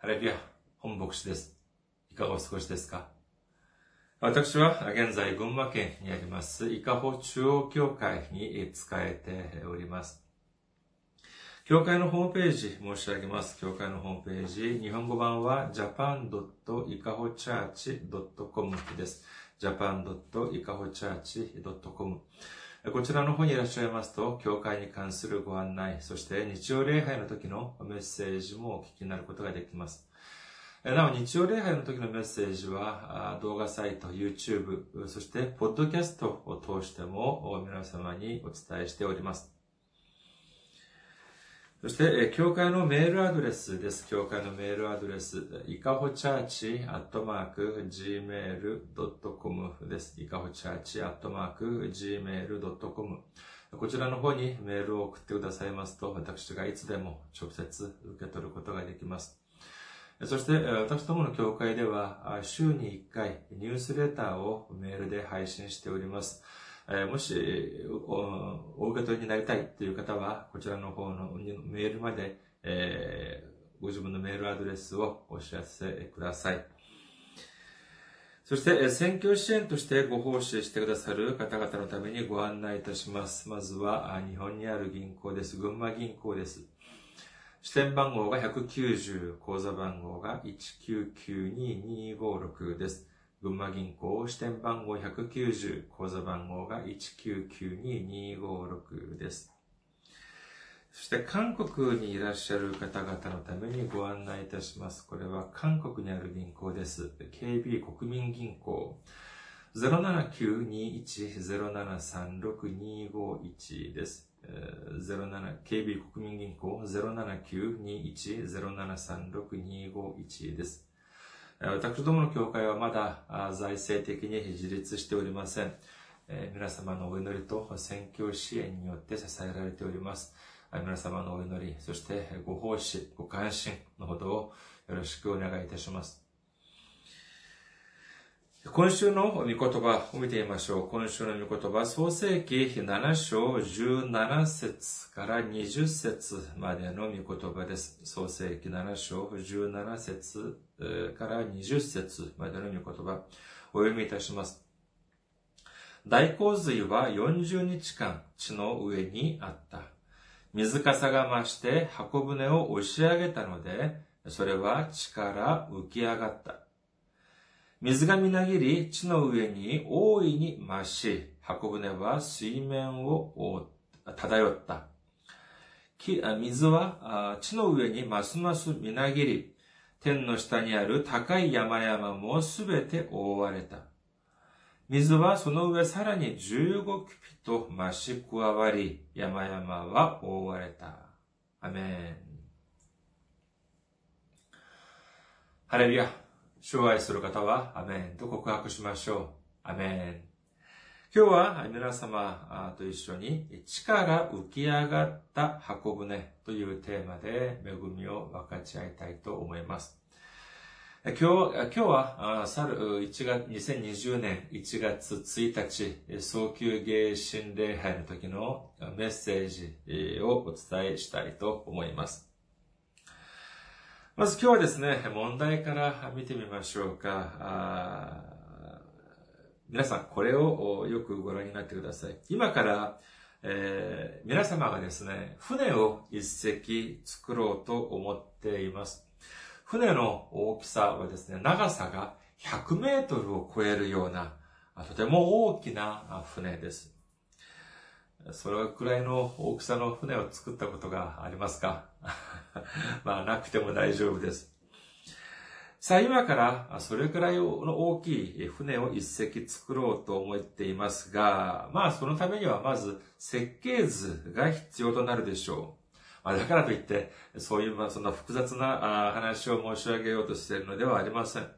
ハレビア、本牧師です。いかがお過ごしですか？私は現在群馬県にあります伊香保中央教会に使えております。教会のホームページ申し上げます。教会のホームページ、日本語版は japan.ikahochurch.com です。japan.ikahochurch.com こちらの方にいらっしゃいますと、教会に関するご案内、そして日曜礼拝の時のメッセージもお聞きになることができます。なお、日曜礼拝の時のメッセージは、動画サイト、YouTube、そして、ポッドキャストを通しても皆様にお伝えしております。そして、教会のメールアドレスです。教会のメールアドレス、いかほチャーチアットマーク gmail.com です。いかほチャーチアットマーク gmail.com こちらの方にメールを送ってくださいますと、私がいつでも直接受け取ることができます。そして、私どもの教会では、週に1回ニュースレターをメールで配信しております。えもしお受け取りになりたいという方は、こちらの方のメールまで、え、ご自分のメールアドレスをお知らせください。そして、選挙支援としてご奉仕してくださる方々のためにご案内いたします。まずは、日本にある銀行です。群馬銀行です。支店番号が190、口座番号が1992256です。群馬銀行支店番号190、口座番号が1992256です。そして韓国にいらっしゃる方々のためにご案内いたします。これは韓国にある銀行です。KB 国民銀行。07921-0736-251です。07 KB 国民銀行07921-0736-251です。私どもの教会はまだ財政的に自立しておりません。皆様のお祈りと宣教支援によって支えられております。皆様のお祈り、そしてご奉仕、ご関心のほどをよろしくお願いいたします。今週の御言葉を見てみましょう。今週の御言葉、創世記7章17節から20節までの御言葉です。創世記7章17節から20節までの御言葉、お読みいたします。大洪水は40日間地の上にあった。水かさが増して箱舟を押し上げたので、それは地から浮き上がった。水がみなぎり、地の上に大いに増し、箱舟は水面を漂った。水は地の上にますますみなぎり、天の下にある高い山々もすべて覆われた。水はその上さらに15キピと増し加わり、山々は覆われた。アメン。ハレルヤ。主を愛する方は、アメンと告白しましょう。アメン。今日は皆様と一緒に、地から浮き上がった箱舟というテーマで恵みを分かち合いたいと思います。今日今日は、去る1月、2020年1月1日、早急芸神礼拝の時のメッセージをお伝えしたいと思います。まず今日はですね、問題から見てみましょうか。皆さん、これをよくご覧になってください。今から、えー、皆様がですね、船を一隻作ろうと思っています。船の大きさはですね、長さが100メートルを超えるような、とても大きな船です。それくらいの大きさの船を作ったことがありますか？まあ、なくても大丈夫です。さあ、今から、それくらいの大きい船を一隻作ろうと思っていますが、まあ、そのためにはまず設計図が必要となるでしょう。まあ、だからといって、そういう、まあ、そんな複雑な話を申し上げようとしているのではありません。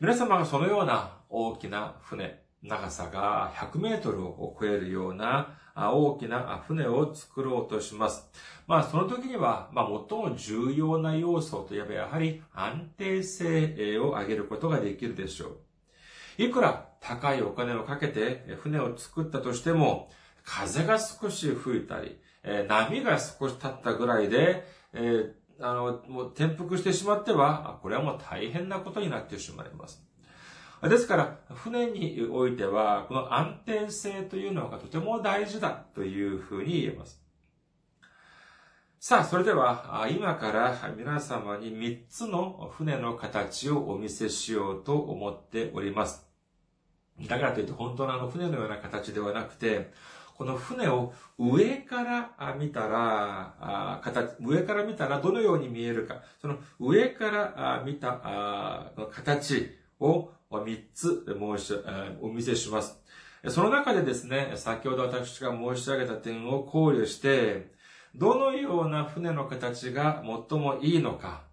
皆様がそのような大きな船、長さが100メートルを超えるような大きな船を作ろうとします。まあ、その時には、まあ、最も重要な要素といえば、やはり安定性を上げることができるでしょう。いくら高いお金をかけて船を作ったとしても、風が少し吹いたり、波が少し立ったぐらいで、あの、もう転覆してしまっては、これはもう大変なことになってしまいます。ですから、船においては、この安定性というのがとても大事だというふうに言えます。さあ、それでは、今から皆様に3つの船の形をお見せしようと思っております。だからといって本当のあの船のような形ではなくて、この船を上から見たら、上から見たらどのように見えるか、その上から見た形を3つ申し、お見せします。その中でですね、先ほど私が申し上げた点を考慮して、どのような船の形が最もいいのか、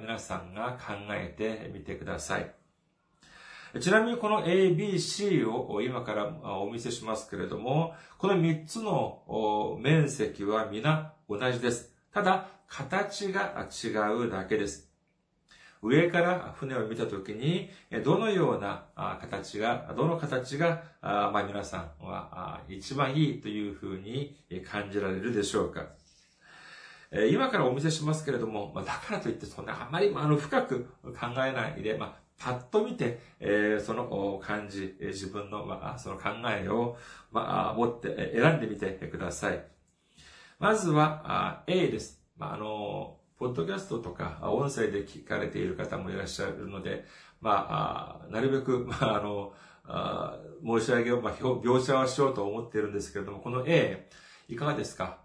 皆さんが考えてみてください。ちなみにこの A, B, C を今からお見せしますけれども、この3つの面積は皆同じです。ただ、形が違うだけです。上から船を見たときに、どのような形が、どの形が、まあ、皆さんは一番いいというふうに感じられるでしょうか。今からお見せしますけれども、だからといってそんなあまりあの深く考えないで、まあ、パッと見て、え、その感じ、自分の、ま、その考えを、ま、持って選んでみてください。まずは、A です。まあ、あの、ポッドキャストとか、音声で聞かれている方もいらっしゃるので、まあ、なるべく、まあ、あの、あ申し上げを、まあ、描写はしようと思っているんですけれども、この A、いかがですか？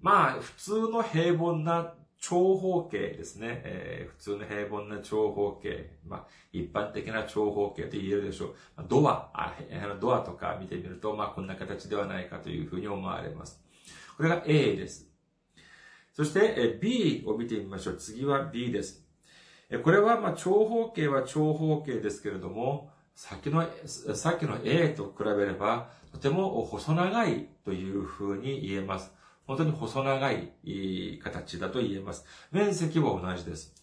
まあ、普通の平凡な長方形ですね。えー、普通の平凡な長方形。まあ、一般的な長方形と言えるでしょう。ドア、あドアとか見てみると、まあ、こんな形ではないかというふうに思われます。これが A です。そして、B を見てみましょう。次は B です。これは、ま、長方形は長方形ですけれども、さっきの、さっきの A と比べれば、とても細長いというふうに言えます。本当に細長い形だと言えます。面積は同じです。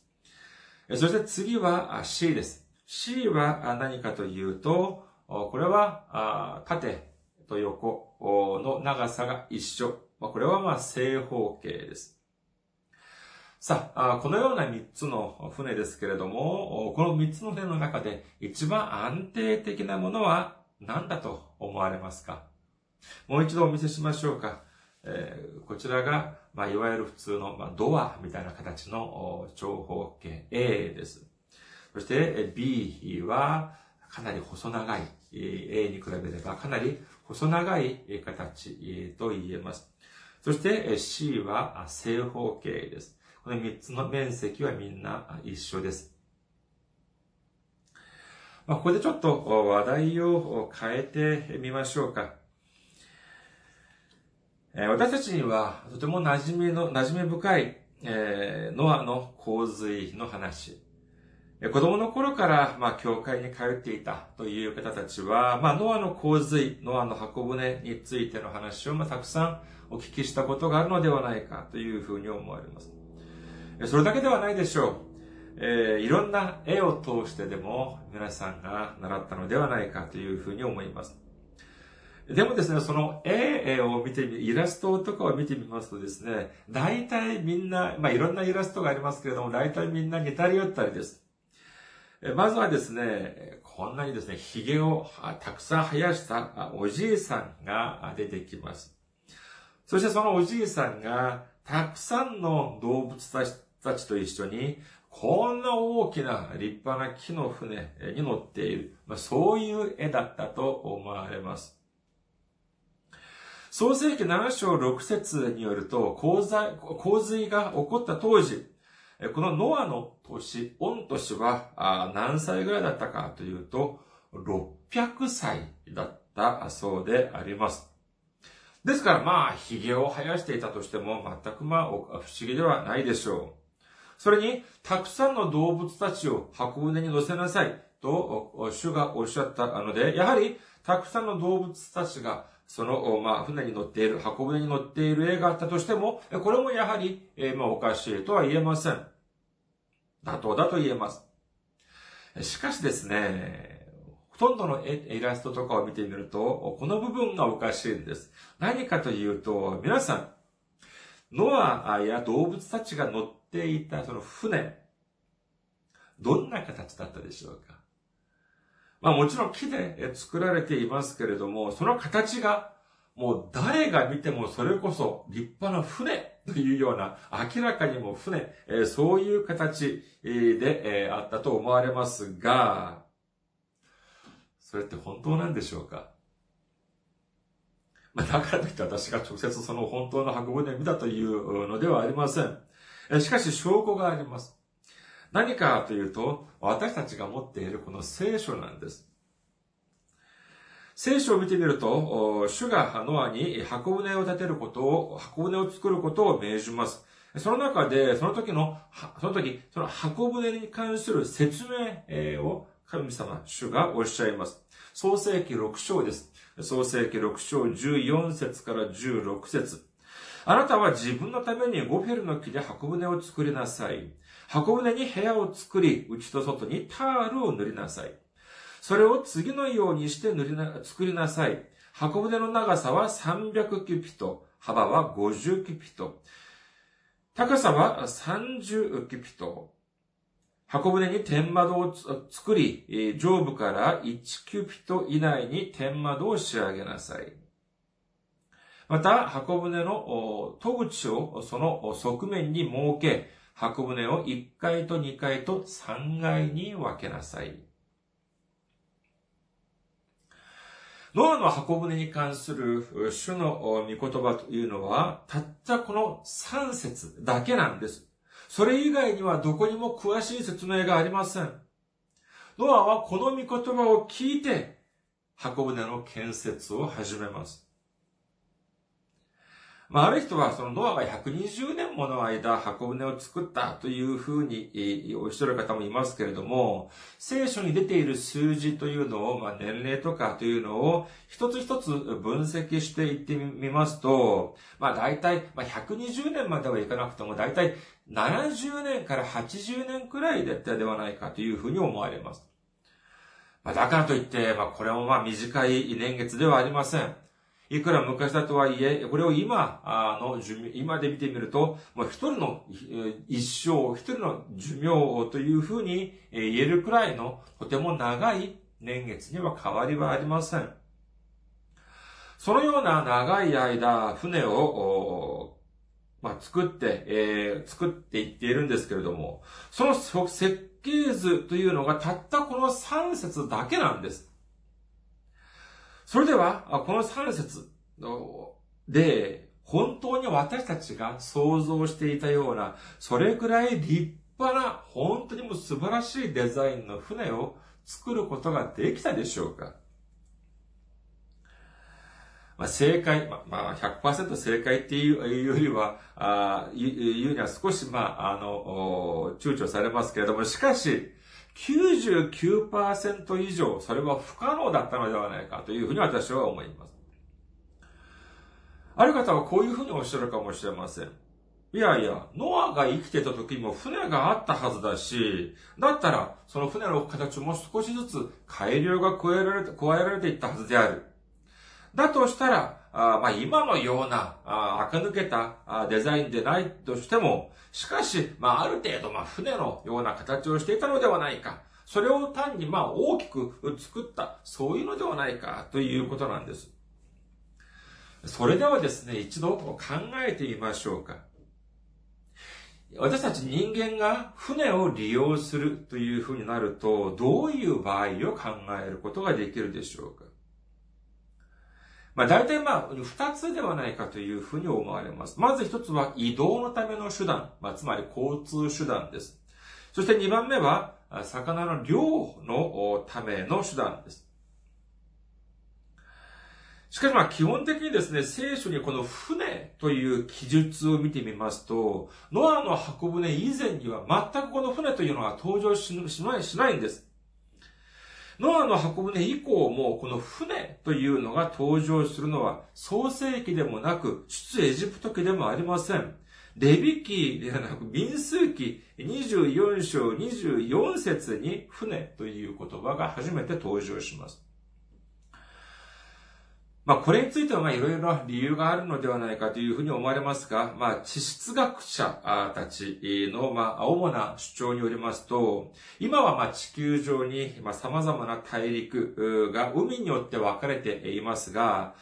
そして次は C です。C は何かというと、これは縦と横の長さが一緒。これはま正方形です。さあ、このような3つの船ですけれども、この3つの船の中で一番安定的なものは何だと思われますか？もう一度お見せしましょうか。えー、こちらが、まあ、いわゆる普通の、まあ、ドアみたいな形の長方形 A です。そして B はかなり細長い A に比べればかなり細長い形と言えます。そして C は正方形です。この3つの面積はみんな一緒です。まあ、ここでちょっと話題を変えてみましょうか。私たちにはとても馴染みの、馴染み深い、えー、ノアの洪水の話。子供の頃から、まあ、教会に通っていたという方たちは、まあ、ノアの洪水、ノアの箱舟についての話を、まあ、たくさんお聞きしたことがあるのではないかというふうに思われます。それだけではないでしょう。えー、いろんな絵を通してでも皆さんが習ったのではないかというふうに思います。でもですね、その絵を見てみ、イラストとかを見てみますとですね、大体みんな、まあいろんなイラストがありますけれども、大体みんな似たり寄ったりです。まずはですね、こんなにですね、髭をたくさん生やしたおじいさんが出てきます。そしてそのおじいさんが、たくさんの動物たちたちと一緒に、こんな大きな立派な木の船に乗っている、まあ、そういう絵だったと思われます。創世紀7章6節によると、洪水が起こった当時、このノアの年、御年は何歳ぐらいだったかというと、600歳だったそうであります。ですからまあ、髭を生やしていたとしても、全くまあ、不思議ではないでしょう。それに、たくさんの動物たちを箱舟に乗せなさいと、主がおっしゃったので、やはり、たくさんの動物たちがその、まあ、船に乗っている、箱舟に乗っている絵があったとしても、これもやはり、えー、まあ、おかしいとは言えません。妥当だと言えます。しかしですね、ほとんどのイラストとかを見てみると、この部分がおかしいんです。何かというと、皆さん、ノアや動物たちが乗っていたその船、どんな形だったでしょうか。まあもちろん木で作られていますけれども、その形がもう誰が見てもそれこそ立派な船 というような、明らかにも船、そういう形であったと思われますが、それって本当なんでしょうか。まあ、だからといって私が直接その本当の箱舟を見たというのではありません。しかし証拠があります。何かというと、私たちが持っているこの聖書なんです。聖書を見てみると、主がノアに箱舟を建てることを、箱舟を作ることを命じます。その中で、その時の、その時、その箱舟に関する説明を神様、主がおっしゃいます。創世記6章です。創世記6章14節から16節あなたは自分のためにゴフェルの木で箱舟を作りなさい。箱舟に部屋を作り、内と外にタールを塗りなさい。それを次のようにして塗りな、作りなさい。箱舟の長さは300キュピト、幅は50キュピト、高さは30キュピト。箱舟に天窓を作り、上部から1キュピト以内に天窓を仕上げなさい。また、箱舟の戸口をその側面に設け、箱舟を1階と2階と3階に分けなさい。ノアの箱舟に関する主の御言葉というのは、たったこの3節だけなんです。それ以外にはどこにも詳しい説明がありません。ノアはこの御言葉を聞いて、箱舟の建設を始めます。まあ、ある人はそのノアが120年もの間箱舟を作ったというふうにおっしゃる方もいますけれども、聖書に出ている数字というのを、まあ、年齢とかというのを一つ一つ分析していってみますと、まあ大体、まあ、120年まではいかなくても大体70年から80年くらいだったではないかというふうに思われます。まあ、だからといって、まあこれもまあ短い年月ではありません。いくら昔だとはいえ、これを今の寿命、今で見てみると、もう一人の一生、一人の寿命というふうに言えるくらいのとても長い年月には変わりはありません。そのような長い間、船を、まあ、作って、えー、作っていっているんですけれども、その設計図というのがたったこの3節だけなんです。それでは、この3節で、本当に私たちが想像していたような、それくらい立派な、本当にも素晴らしいデザインの船を作ることができたでしょうか？まあ、正解、まあ、100%正解っていうよりは、あ言うには少し、まあ、あの、躊躇されますけれども、しかし、99%以上、それは不可能だったのではないかというふうに私は思います。ある方はこういうふうにおっしゃるかもしれません。いやいや、ノアが生きてた時も船があったはずだし、だったら、その船の形も少しずつ改良が加えられて、加えられていったはずである。だとしたら、あまあ、今のような、あ垢抜けたあデザインでないとしても、しかし、まあ、ある程度、まあ、船のような形をしていたのではないか。それを単に、まあ、大きく作った、そういうのではないか、ということなんです。それではですね、一度考えてみましょうか。私たち人間が船を利用するというふうになると、どういう場合を考えることができるでしょうか。まあ大体まあ二つではないかというふうに思われます。まず一つは移動のための手段、まあつまり交通手段です。そして二番目は魚の漁のための手段です。しかしまあ基本的にですね、聖書にこの船という記述を見てみますと、ノアの箱舟以前には全くこの船というのは登場しないしないんです。ノアの箱舟以降もこの船というのが登場するのは創世記でもなく出エジプト記でもありません。レビ記ではなく民数記24章24節に船という言葉が初めて登場します。まあ、これについては、まあ、いろいろ理由があるのではないかというふうに思われますが、まあ、地質学者たちの、まあ、主な主張によりますと、今は、まあ、地球上に、まあ、様々な大陸が海によって分かれていますが、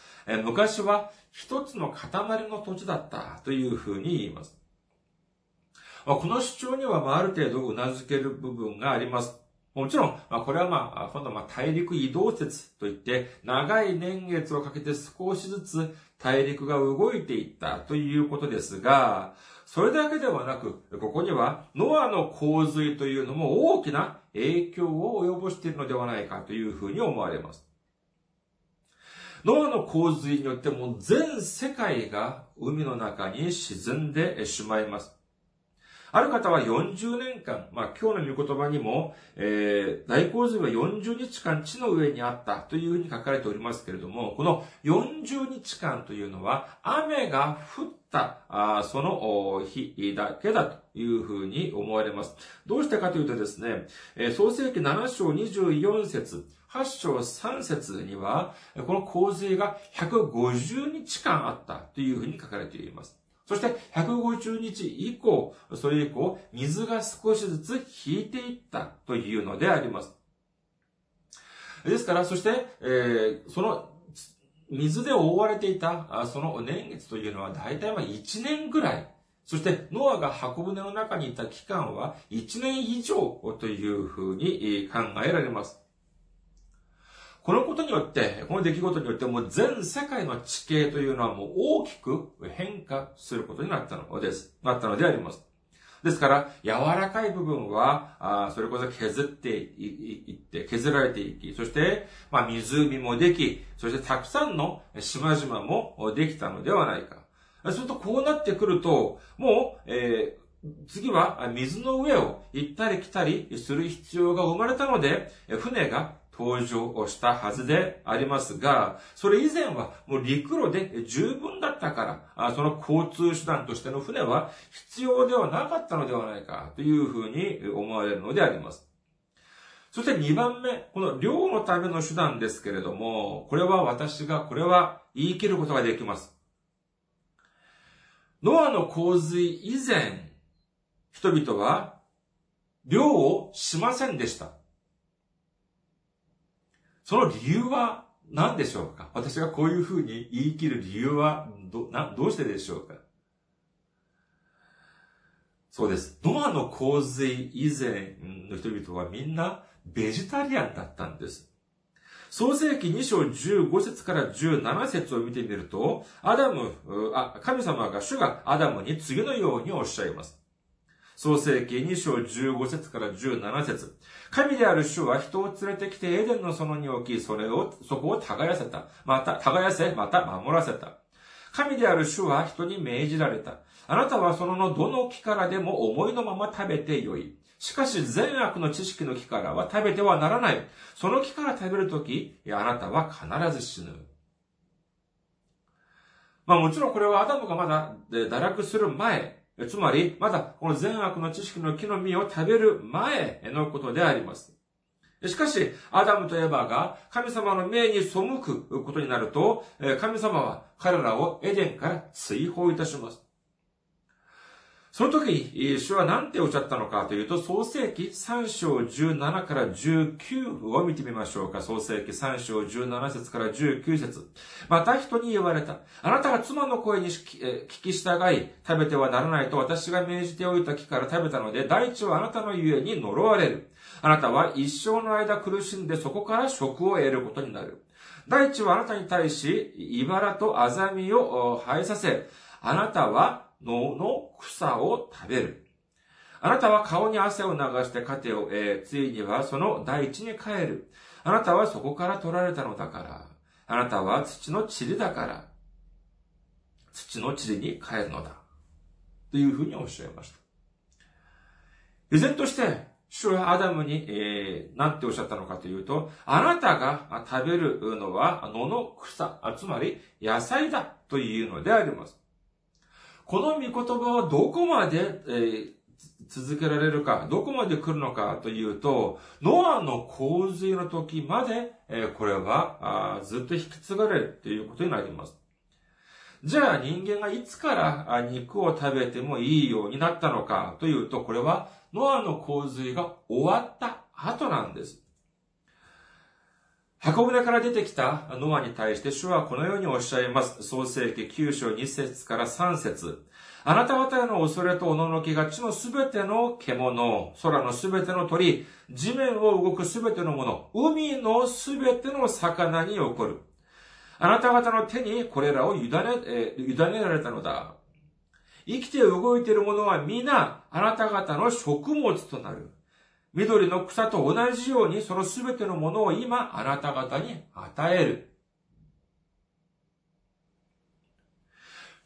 昔は一つの塊の土地だったというふうに言います。この主張には、まあ、ある程度頷ける部分があります。もちろん、まあ、これはまあ、今度まあ大陸移動説といって、長い年月をかけて少しずつ大陸が動いていったということですが、それだけではなく、ここにはノアの洪水というのも大きな影響を及ぼしているのではないかというふうに思われます。ノアの洪水によっても全世界が海の中に沈んでしまいます。ある方は40年間、まあ今日の御言葉にも、えー、大洪水は40日間地の上にあったというふうに書かれておりますけれども、この40日間というのは雨が降ったあその日だけだというふうに思われます。どうしてかというとですね、創世記7章24節8章3節には、この洪水が150日間あったというふうに書かれています。そして150日以降、それ以降、水が少しずつ引いていったというのであります。ですから、そして、えー、その水で覆われていた、その年月というのは大体は1年ぐらい。そして、ノアが箱舟の中にいた期間は1年以上というふうに考えられます。このことによって、この出来事によってもう全世界の地形というのはもう大きく変化することになったのです。なったのであります。ですから、柔らかい部分は、あそれこそ削っていって、削られていき、そして、まあ、湖もでき、そしてたくさんの島々もできたのではないか。すると、こうなってくると、もう、えー、次は水の上を行ったり来たりする必要が生まれたので、船が登場をしたはずでありますが、それ以前はもう陸路で十分だったから、その交通手段としての船は必要ではなかったのではないかというふうに思われるのであります。そして2番目、この漁のための手段ですけれども、これは私が、これは言い切ることができます。ノアの洪水以前、人々は漁をしませんでした。その理由は何でしょうか？私がこういうふうに言い切る理由はど、な、どうしてでしょうか？そうです。ノアの洪水以前の人々はみんなベジタリアンだったんです。創世記2章15節から17節を見てみると、アダム、あ、神様が主がアダムに次のようにおっしゃいます。創世記2章15節から17節神である主は人を連れてきてエデンの園に置き、それを、そこを耕せた。また、耕せ、また守らせた。神である主は人に命じられた。あなたはそののどの木からでも思いのまま食べてよい。しかし善悪の知識の木からは食べてはならない。その木から食べるとき、あなたは必ず死ぬ。まあもちろんこれはアダムがまだ堕落する前、つまり、まだこの善悪の知識の木の実を食べる前のことであります。しかし、アダムとエバが神様の命に背くことになると、神様は彼らをエデンから追放いたします。その時、主は何ておっしゃったのかというと、創世記3章17から19を見てみましょうか。創世記3章17節から19節また人に言われた。あなたが妻の声に聞き従い、食べてはならないと私が命じておいた木から食べたので、大地はあなたのゆえに呪われる。あなたは一生の間苦しんでそこから食を得ることになる。大地はあなたに対し、茨とアザミを生えさせ、あなたは野の草を食べる。あなたは顔に汗を流して糧を得、ついにはその大地に帰る。あなたはそこから取られたのだから。あなたは土の塵だから。土の塵に帰るのだ。というふうにおっしゃいました。依然として、主はアダムに、えー、何ておっしゃったのかというと、あなたが食べるのは野の草、つまり野菜だというのであります。この御言葉はどこまで、えー、続けられるか、どこまで来るのかというと、ノアの洪水の時まで、えこれはずっと引き継がれるということになります。じゃあ人間がいつから肉を食べてもいいようになったのかというと、これはノアの洪水が終わった後なんです。箱舟から出てきたノアに対して主はこのようにおっしゃいます。創世記9章2節から3節あなた方への恐れとおののきが地のすべての獣、空のすべての鳥、地面を動くすべてのもの、海のすべての魚に起こる。あなた方の手にこれらを委ね、え、委ねられたのだ。生きて動いているものは皆、あなた方の食物となる。緑の草と同じようにそのすべてのものを今あなた方に与える。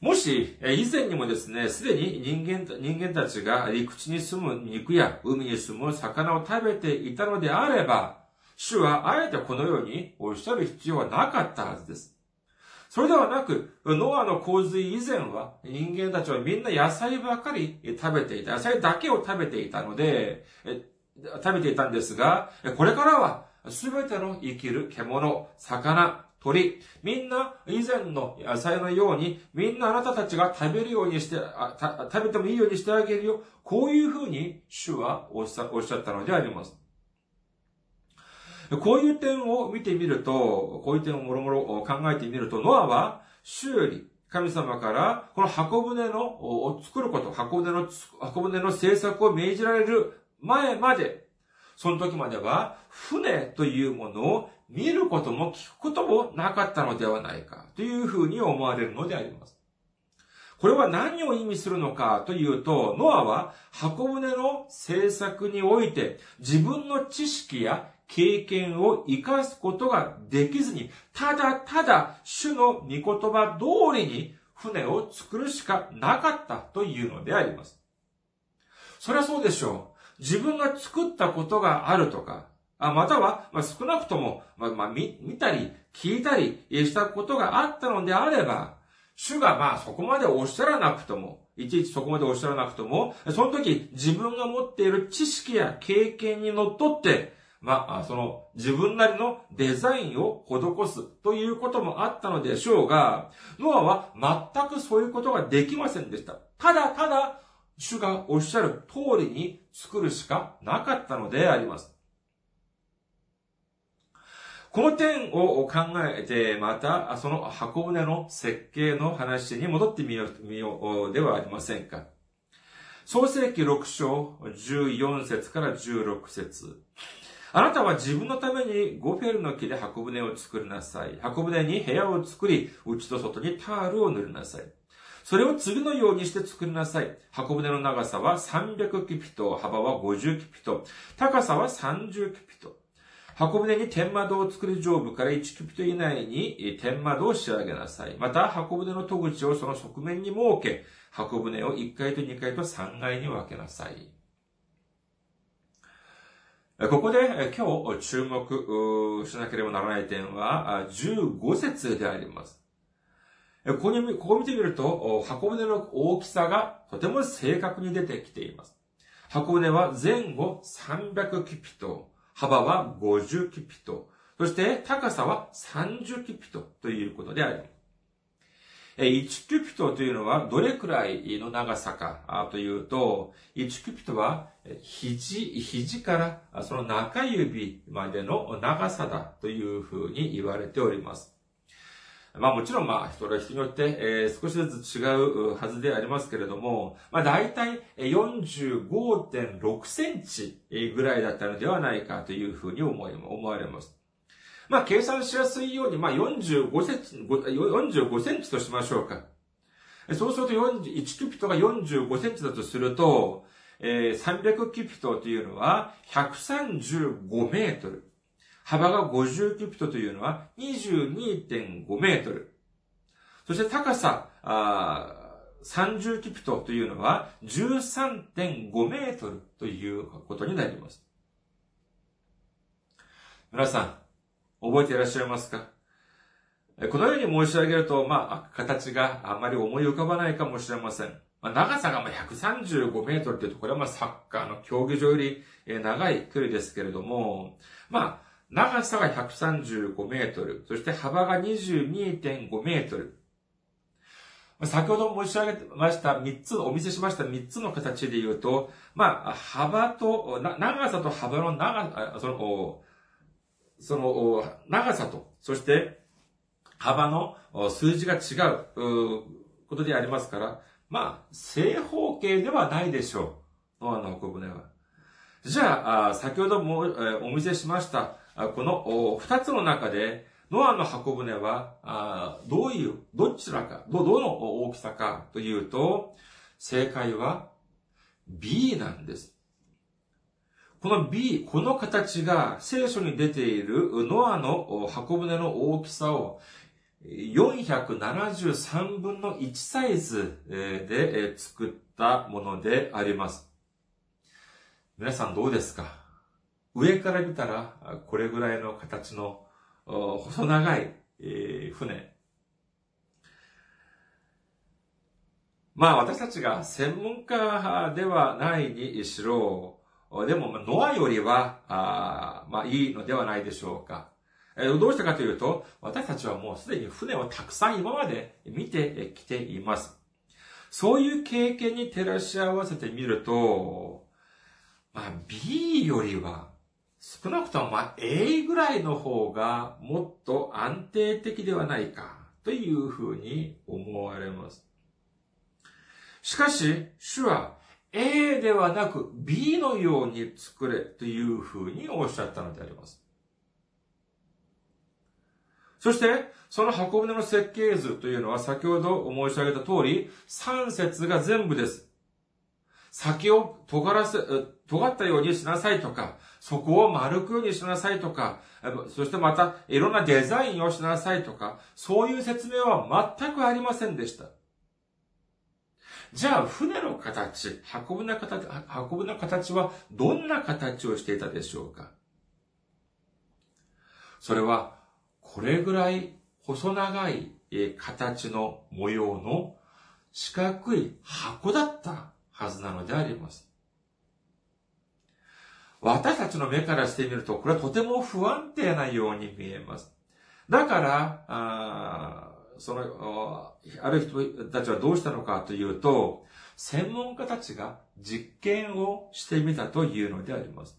もし、以前にもですね、すでに人間、人間たちが陸地に住む肉や海に住む魚を食べていたのであれば、主はあえてこのようにおっしゃる必要はなかったはずです。それではなく、ノアの洪水以前は人間たちはみんな野菜ばかり食べていた。野菜だけを食べていたので、食べていたんですが、これからはすべての生きる獣、魚、鳥、みんな以前の野菜のように、みんなあなたたちが食べるようにして、食べてもいいようにしてあげるよ。こういうふうに主はおっしゃったのであります。こういう点を見てみると、こういう点をもろもろ考えてみると、ノアは修理、神様からこの箱舟の、を作ること、箱舟の、箱舟の制作を命じられる前まで、その時までは、船というものを見ることも聞くこともなかったのではないか、というふうに思われるのであります。これは何を意味するのかというと、ノアは箱舟の制作において自分の知識や経験を活かすことができずに、ただただ主の御言葉通りに船を作るしかなかったというのであります。そりゃそうでしょう。自分が作ったことがあるとか、あまたは、まあ、少なくとも、まあ、まあ、見、見たり、聞いたりしたことがあったのであれば、主がまあそこまでおっしゃらなくとも、いちいちそこまでおっしゃらなくとも、その時自分が持っている知識や経験にのっとって、まあ、その自分なりのデザインを施すということもあったのでしょうが、ノアは全くそういうことができませんでした。ただただ、主がおっしゃる通りに作るしかなかったのであります。この点を考えて、また、その箱舟の設計の話に戻ってみよう、ではありませんか。創世記6章14節から16節あなたは自分のためにゴフェルの木で箱舟を作りなさい。箱舟に部屋を作り、内と外にタールを塗りなさい。それを次のようにして作りなさい。箱舟の長さは300キピト、幅は50キピト、高さは30キピト。箱舟に天窓を作り上部から1キュピト以内に天窓を仕上げなさい。また、箱舟の戸口をその側面に設け、箱舟を1階と2階と3階に分けなさい。ここで今日注目しなければならない点は15節であります。ここに、ここ見てみると、箱舟の大きさがとても正確に出てきています。箱舟は前後300キピト、幅は50キピト、そして高さは30キピトということであります。1キュピトというのはどれくらいの長さかというと、1キュピトは肘、肘からその中指までの長さだというふうに言われております。まあもちろんまあ人は人によって、えー、少しずつ違うはずでありますけれども、まあ大体45.6センチぐらいだったのではないかというふうに思い思われます。まあ計算しやすいように、まあ45センチ、45センチとしましょうか。そうすると1キュピトが45センチだとすると、えー、300キュピトというのは135メートル。幅が50キュピトというのは22.5メートル。そして高さ、30キュピトというのは13.5メートルということになります。皆さん、覚えていらっしゃいますか？このように申し上げると、まあ、形があまり思い浮かばないかもしれません。まあ、長さがま135メートルっていうと、これはまあサッカーの競技場より長い距離ですけれども、まあ、長さが135メートル、そして幅が22.5メートル。先ほど申し上げました3つ、お見せしました3つの形で言うと、まあ、幅と、長さと幅の長、その、その、長さと、そして幅の数字が違うことでありますから、まあ、正方形ではないでしょう。ノアの箱舟は。じゃあ、先ほどもお見せしました、この二つの中で、ノアの箱舟は、どういう、どちらか、ど、どの大きさかというと、正解は B なんです。この B、この形が聖書に出ているノアの箱舟の大きさを473分の1サイズで作ったものであります。皆さんどうですか？上から見たらこれぐらいの形の細長い船。まあ私たちが専門家ではないにしろ、でもノアよりは、あまあいいのではないでしょうか。どうしたかというと、私たちはもうすでに船をたくさん今まで見てきています。そういう経験に照らし合わせてみると、まあ B よりは少なくともまあ A ぐらいの方がもっと安定的ではないかというふうに思われます。しかし、主は A ではなく B のように作れというふうにおっしゃったのであります。そして、その箱舟の設計図というのは先ほど申し上げた通り、3節が全部です。先を尖らせ、尖ったようにしなさいとか、そこを丸くようにしなさいとか、そしてまたいろんなデザインをしなさいとか、そういう説明は全くありませんでした。じゃあ、船の形、運ぶな形、運ぶな形はどんな形をしていたでしょうかそれは、これぐらい細長い形の模様の四角い箱だったはずなのであります。私たちの目からしてみると、これはとても不安定なように見えます。だから、あその、ある人たちはどうしたのかというと、専門家たちが実験をしてみたというのであります。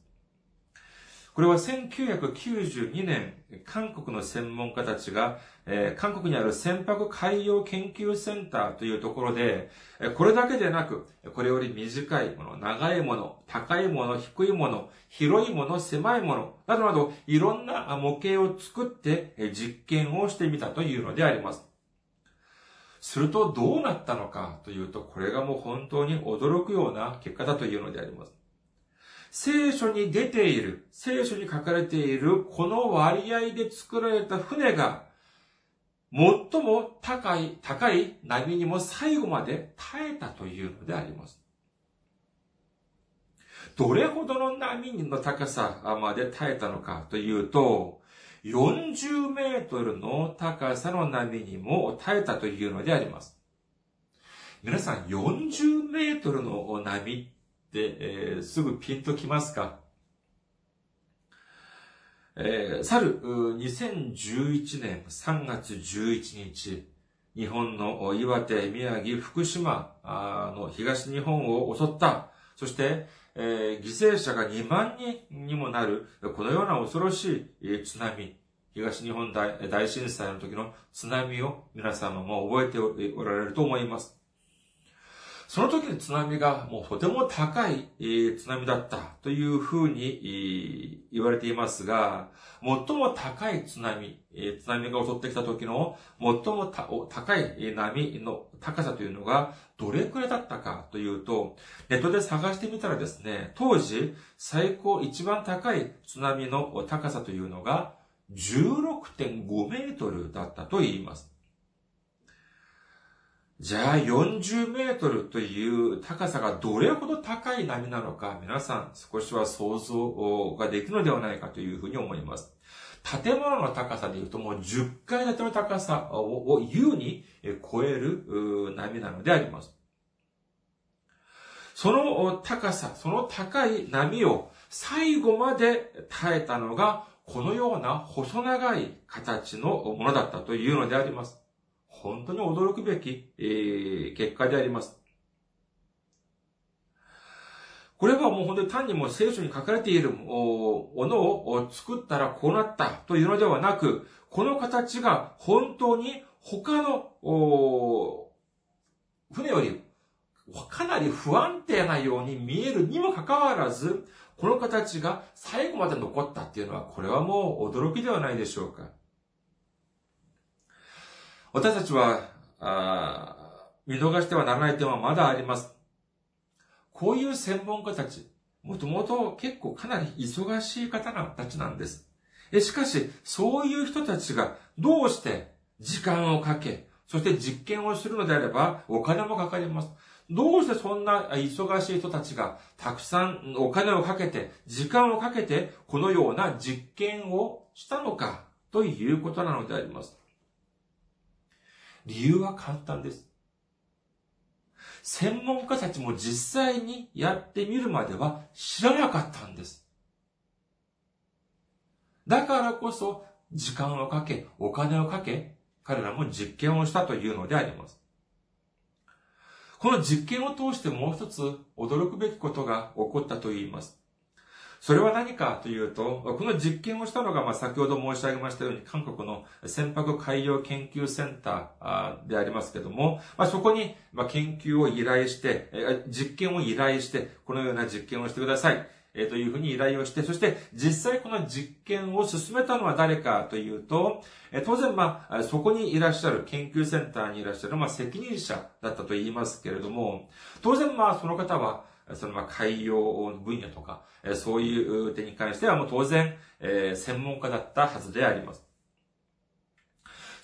これは1992年、韓国の専門家たちが、えー、韓国にある船舶海洋研究センターというところで、これだけでなく、これより短いもの、長いもの、高いもの、低いもの、広いもの、狭いもの、などなど、いろんな模型を作って実験をしてみたというのであります。するとどうなったのかというと、これがもう本当に驚くような結果だというのであります。聖書に出ている、聖書に書かれているこの割合で作られた船が、最も高い、高い波にも最後まで耐えたというのであります。どれほどの波の高さまで耐えたのかというと、40メートルの高さの波にも耐えたというのであります。皆さん、40メートルの波えー、すぐピンときますか？えー、去る2011年3月11日、日本の岩手、宮城、福島の東日本を襲った、そして、えー、犠牲者が2万人にもなる、このような恐ろしい津波、東日本大震災の時の津波を皆様も覚えておられると思います。その時に津波がもうとても高い津波だったというふうに言われていますが、最も高い津波、津波が襲ってきた時の最も高い波の高さというのがどれくらいだったかというと、ネットで探してみたらですね、当時最高一番高い津波の高さというのが16.5メートルだったと言います。じゃあ40メートルという高さがどれほど高い波なのか、皆さん少しは想像ができるのではないかというふうに思います。建物の高さで言うともう10階建ての高さを優に超える波なのであります。その高さ、その高い波を最後まで耐えたのが、このような細長い形のものだったというのであります。本当に驚くべき、えー、結果であります。これはもう本当に単にもう聖書に書かれているものを作ったらこうなったというのではなく、この形が本当に他の船よりかなり不安定なように見えるにもかかわらず、この形が最後まで残ったっていうのは、これはもう驚きではないでしょうか。私たちは、あ見逃してはならない点はまだあります。こういう専門家たち、もともと結構かなり忙しい方たちなんです。しかし、そういう人たちがどうして時間をかけ、そして実験をするのであればお金もかかります。どうしてそんな忙しい人たちがたくさんお金をかけて、時間をかけて、このような実験をしたのかということなのであります。理由は簡単です。専門家たちも実際にやってみるまでは知らなかったんです。だからこそ、時間をかけ、お金をかけ、彼らも実験をしたというのであります。この実験を通してもう一つ驚くべきことが起こったと言います。それは何かというと、この実験をしたのが、まあ、先ほど申し上げましたように、韓国の船舶海洋研究センターでありますけども、まあ、そこに、ま研究を依頼して、実験を依頼して、このような実験をしてください。えというふうに依頼をして、そして実際この実験を進めたのは誰かというと、え当然まあ、そこにいらっしゃる、研究センターにいらっしゃる、まあ責任者だったと言いますけれども、当然まあその方は、そのまあ海洋分野とか、そういう点に関してはもう当然、え専門家だったはずであります。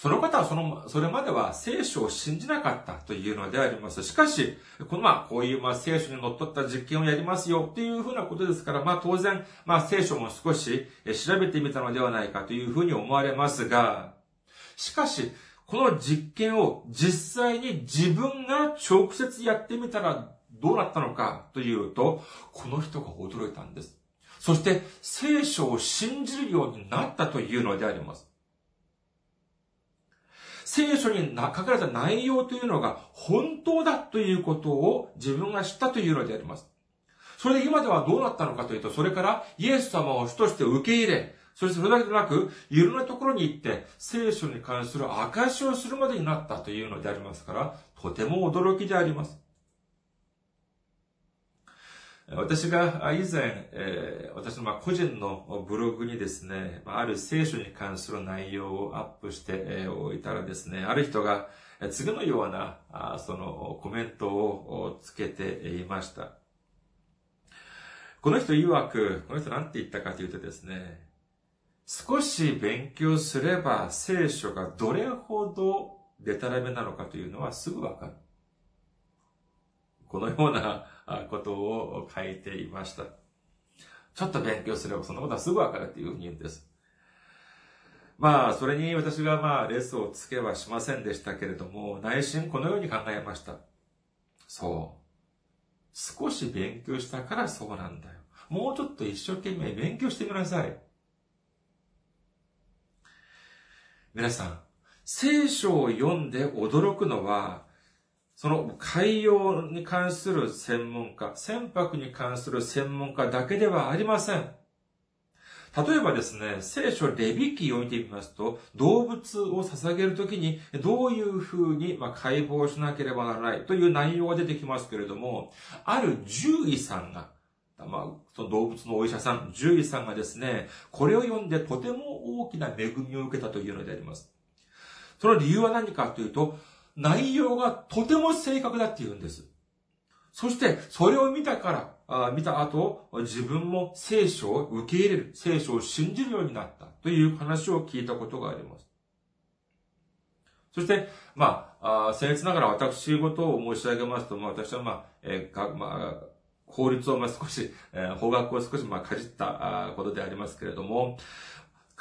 その方はその、それまでは聖書を信じなかったというのであります。しかし、このまあ、こういうまあ聖書に則っった実験をやりますよっていうふうなことですから、まあ当然、まあ聖書も少し調べてみたのではないかというふうに思われますが、しかし、この実験を実際に自分が直接やってみたらどうなったのかというと、この人が驚いたんです。そして聖書を信じるようになったというのであります。聖書に書かれた内容というのが本当だということを自分が知ったというのであります。それで今ではどうなったのかというと、それからイエス様を主として受け入れ、そしてそれだけでなく、いろんなところに行って、聖書に関する証をするまでになったというのでありますから、とても驚きであります。私が以前、私の個人のブログにですね、ある聖書に関する内容をアップしておいたらですね、ある人が次のようなそのコメントをつけていました。この人曰く、この人何て言ったかというとですね、少し勉強すれば聖書がどれほどデタラメなのかというのはすぐわかる。このようなことを書いていました。ちょっと勉強すればそんなことはすぐわかるっていうふうに言うんです。まあ、それに私がまあ、レスをつけはしませんでしたけれども、内心このように考えました。そう。少し勉強したからそうなんだよ。もうちょっと一生懸命勉強してみなさい。皆さん、聖書を読んで驚くのは、その海洋に関する専門家、船舶に関する専門家だけではありません。例えばですね、聖書レビ記を見てみますと、動物を捧げるときにどういうふうに解剖しなければならないという内容が出てきますけれども、ある獣医さんが、まあ、その動物のお医者さん、獣医さんがですね、これを読んでとても大きな恵みを受けたというのであります。その理由は何かというと、内容がとても正確だって言うんです。そして、それを見たから、あ見た後、自分も聖書を受け入れる、聖書を信じるようになったという話を聞いたことがあります。そして、まあ、あ僭越ながら私事を申し上げますと、まあ、私はまあ、えー、か、まあ、法律をまあ少し、えー、法学を少しまあかじったことでありますけれども、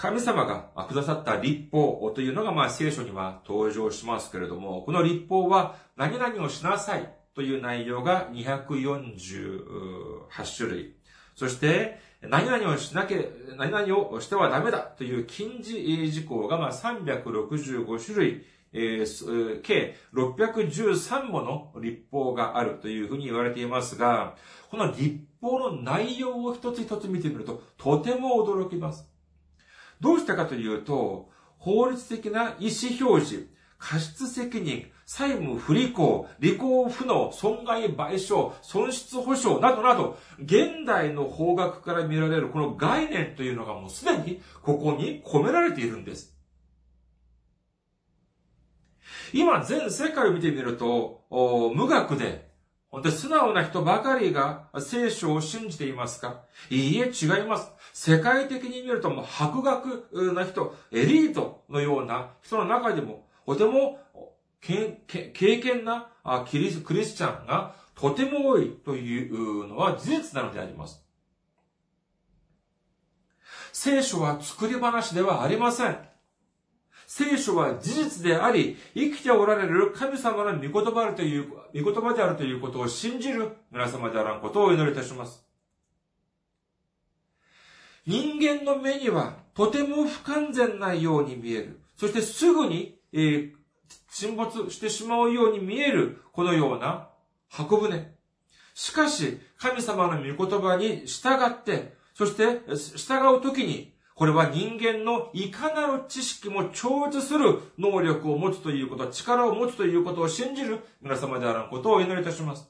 神様がくださった立法というのが、まあ、聖書には登場しますけれども、この立法は何々をしなさいという内容が248種類。そして、何々をしなきゃ、何々をしてはダメだという禁止事項がまあ365種類、えー、計613もの立法があるというふうに言われていますが、この立法の内容を一つ一つ見てみると、とても驚きます。どうしたかというと、法律的な意思表示、過失責任、債務不履行、履行不能、損害賠償、損失保証などなど、現代の法学から見られるこの概念というのがもうすでにここに込められているんです。今、全世界を見てみると、無学で、本当に素直な人ばかりが聖書を信じていますか？いいえ、違います。世界的に見るともう博学な人、エリートのような人の中でも、とても経験なキリスクリスチャンがとても多いというのは事実なのであります。聖書は作り話ではありません。聖書は事実であり、生きておられる神様の御言葉という、御言葉であるということを信じる皆様であらんことをお祈りいたします。人間の目にはとても不完全なように見える。そしてすぐに、えー、沈没してしまうように見える、このような箱舟。しかし、神様の御言葉に従って、そして従うときに、これは人間のいかなる知識も超越する能力を持つということ、力を持つということを信じる皆様であることをお祈りいたします。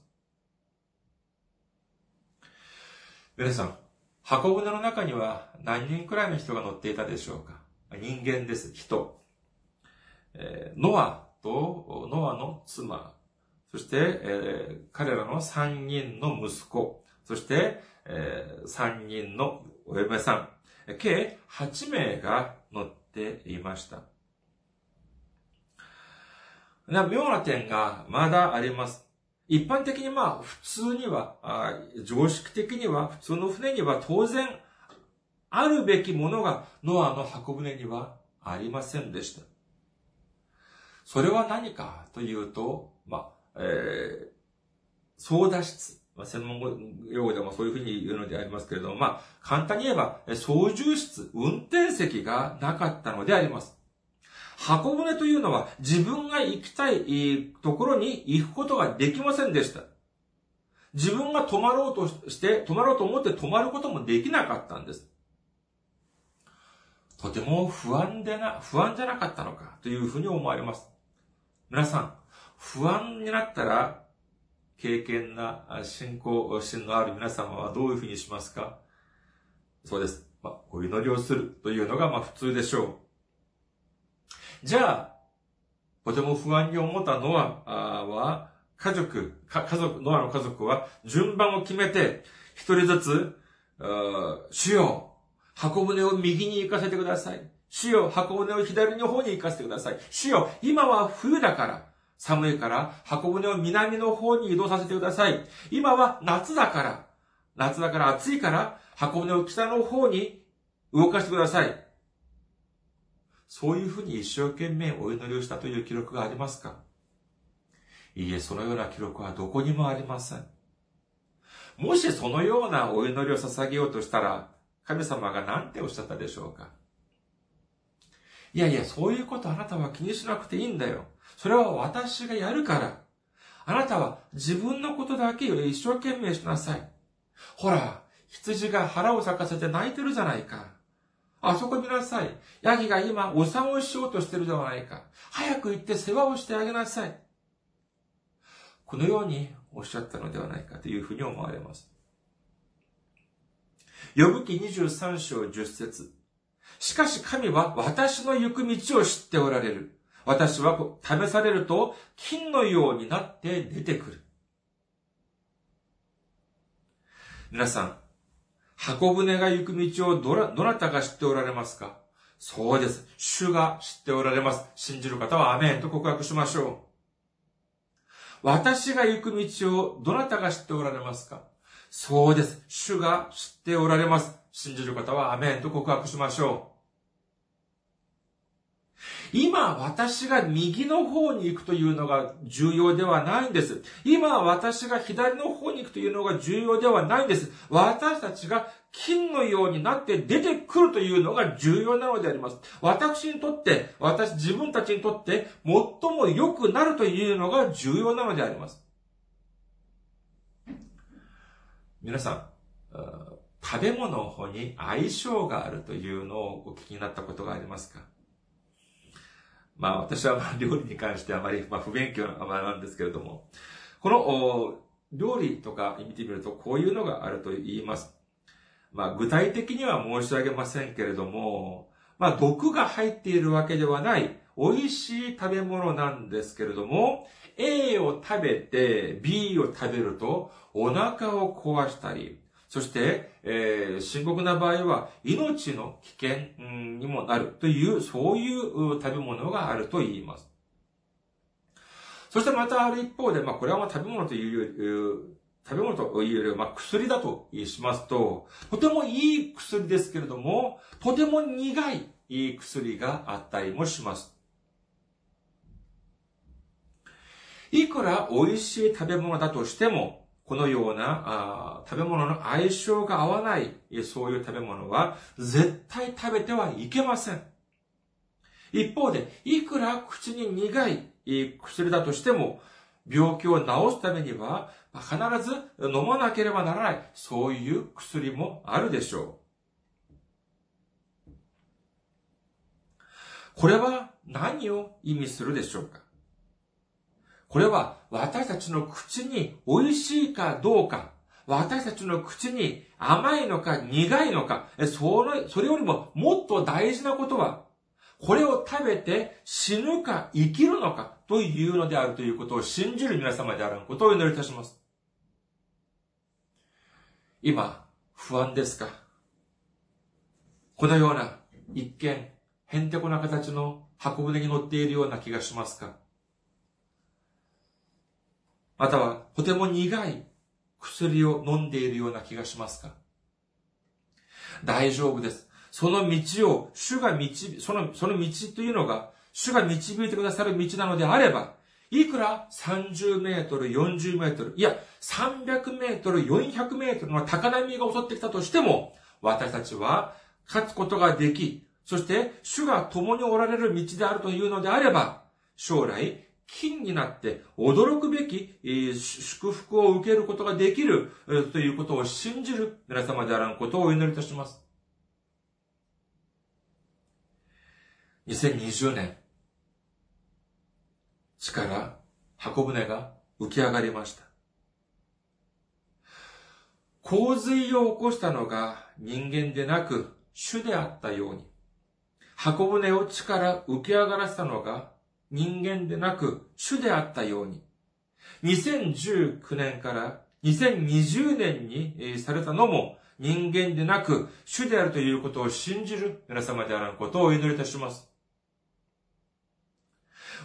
皆さん、箱舟の中には何人くらいの人が乗っていたでしょうか？人間です、人。えー、ノアとノアの妻、そして、えー、彼らの三人の息子、そして、えー、三人のお嫁さん、計8名が乗っていました。妙な点がまだあります。一般的にまあ普通には、常識的には普通の船には当然あるべきものがノアの箱舟にはありませんでした。それは何かというと、まあ、えー、操舵室。専門用語でもそういうふうに言うのでありますけれども、まあ、簡単に言えば、操縦室、運転席がなかったのであります。箱舟というのは自分が行きたいところに行くことができませんでした。自分が止まろうとして、止まろうと思って止まることもできなかったんです。とても不安でな、不安じゃなかったのかというふうに思われます。皆さん、不安になったら経験な信仰心のある皆様はどういうふうにしますか？そうです。まあ、お祈りをするというのがまあ普通でしょう。じゃあ、とても不安に思ったノアは、家族、家族、ノアの家族は順番を決めて、一人ずつ、主よ、箱舟を右に行かせてください。主よ、箱舟を左の方に行かせてください。主よ、今は冬だから、寒いから、箱舟を南の方に移動させてください。今は夏だから、夏だから暑いから、箱舟を北の方に動かしてください。そういうふうに一生懸命お祈りをしたという記録がありますか？いいえ、そのような記録はどこにもありません。もしそのようなお祈りを捧げようとしたら、神様が何ておっしゃったでしょうか？いやいや、そういうことあなたは気にしなくていいんだよ。それは私がやるから。あなたは自分のことだけを一生懸命しなさい。ほら、羊が腹を咲かせて泣いてるじゃないか。あそこ見なさい。ヤギが今お産をしようとしてるじゃないか。早く行って世話をしてあげなさい。このようにおっしゃったのではないかというふうに思われます。呼ぶ記23章10節しかし神は私の行く道を知っておられる。私は試されると金のようになって出てくる。皆さん、箱舟が行く道をどどなたが知っておられますか？そうです。主が知っておられます。信じる方はアメンと告白しましょう。私が行く道をどなたが知っておられますか？そうです。主が知っておられます。信じる方はアメンと告白しましょう。今私が右の方に行くというのが重要ではないんです。今私が左の方に行くというのが重要ではないんです。私たちが金のようになって出てくるというのが重要なのであります。私にとって、私、自分たちにとって最も良くなるというのが重要なのであります。皆さん、食べ物に相性があるというのをお聞きになったことがありますか？まあ私はまあ 料理に関してあまりまあ不勉強なんですけれども、この料理とか見てみるとこういうのがあると言います。まあ具体的には申し上げませんけれども、まあ毒が入っているわけではない美味しい食べ物なんですけれども、A を食べて B を食べるとお腹を壊したり、そして、えー、深刻な場合は命の危険にもなるという、そういう食べ物があると言います。そしてまたある一方で、まあこれはまあ食べ物という食べ物というよりは、まあ、薬だとしますと、とてもいい薬ですけれども、とても苦い薬があったりもします。いくら美味しい食べ物だとしても、このようなあ食べ物の相性が合わない、そういう食べ物は絶対食べてはいけません。一方で、いくら口に苦い薬だとしても、病気を治すためには、必ず飲まなければならない、そういう薬もあるでしょう。これは何を意味するでしょうか？これは私たちの口に美味しいかどうか、私たちの口に甘いのか苦いのか、それそれよりももっと大事なことは、これを食べて死ぬか生きるのかというのであるということを信じる皆様であることをお祈りいたします。今、不安ですか？このような一見、へんてこな形の箱舟に乗っているような気がしますか？または、とても苦い薬を飲んでいるような気がしますか？大丈夫です。その道を、主が導、その、その道というのが、主が導いてくださる道なのであれば、いくら30メートル、40メートル、いや、300メートル、400メートルの高波が襲ってきたとしても、私たちは勝つことができ、そして主が共におられる道であるというのであれば、将来金になって驚くべき祝福を受けることができるということを信じる皆様であらんことをお祈りいたします。2020年、力、箱舟が浮き上がりました。洪水を起こしたのが人間でなく主であったように、箱舟を力浮き上がらせたのが人間でなく主であったように、2019年から2020年にされたのも人間でなく主であるということを信じる皆様であることをお祈りいたします。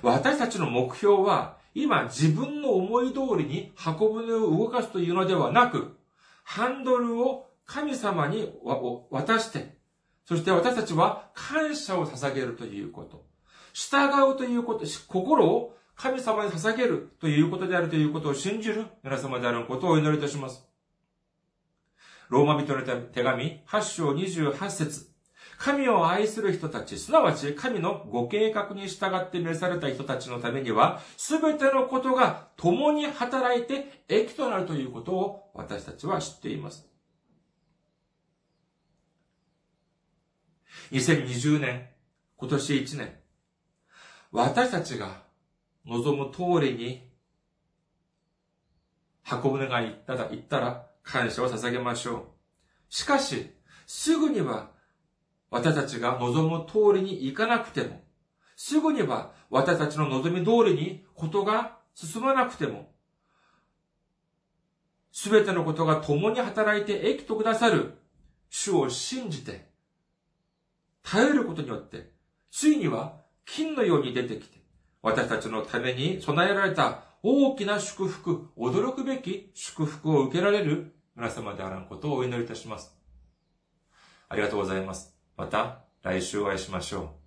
私たちの目標は今自分の思い通りに箱舟を動かすというのではなく、ハンドルを神様に渡して、そして私たちは感謝を捧げるということ。従うということ、心を神様に捧げるということであるということを信じる皆様であることをお祈りいたします。ローマ人の手紙8章28節神を愛する人たち、すなわち神のご計画に従って召された人たちのためには、すべてのことが共に働いて益となるということを私たちは知っています。2020年、今年1年、私たちが望む通りに、箱舟が行ったら、行ったら感謝を捧げましょう。しかし、すぐには私たちが望む通りに行かなくても、すぐには私たちの望み通りにことが進まなくても、すべてのことが共に働いて益とくださる主を信じて、頼ることによって、ついには金のように出てきて、私たちのために備えられた大きな祝福、驚くべき祝福を受けられる皆様であらんことをお祈りいたします。ありがとうございます。また来週お会いしましょう。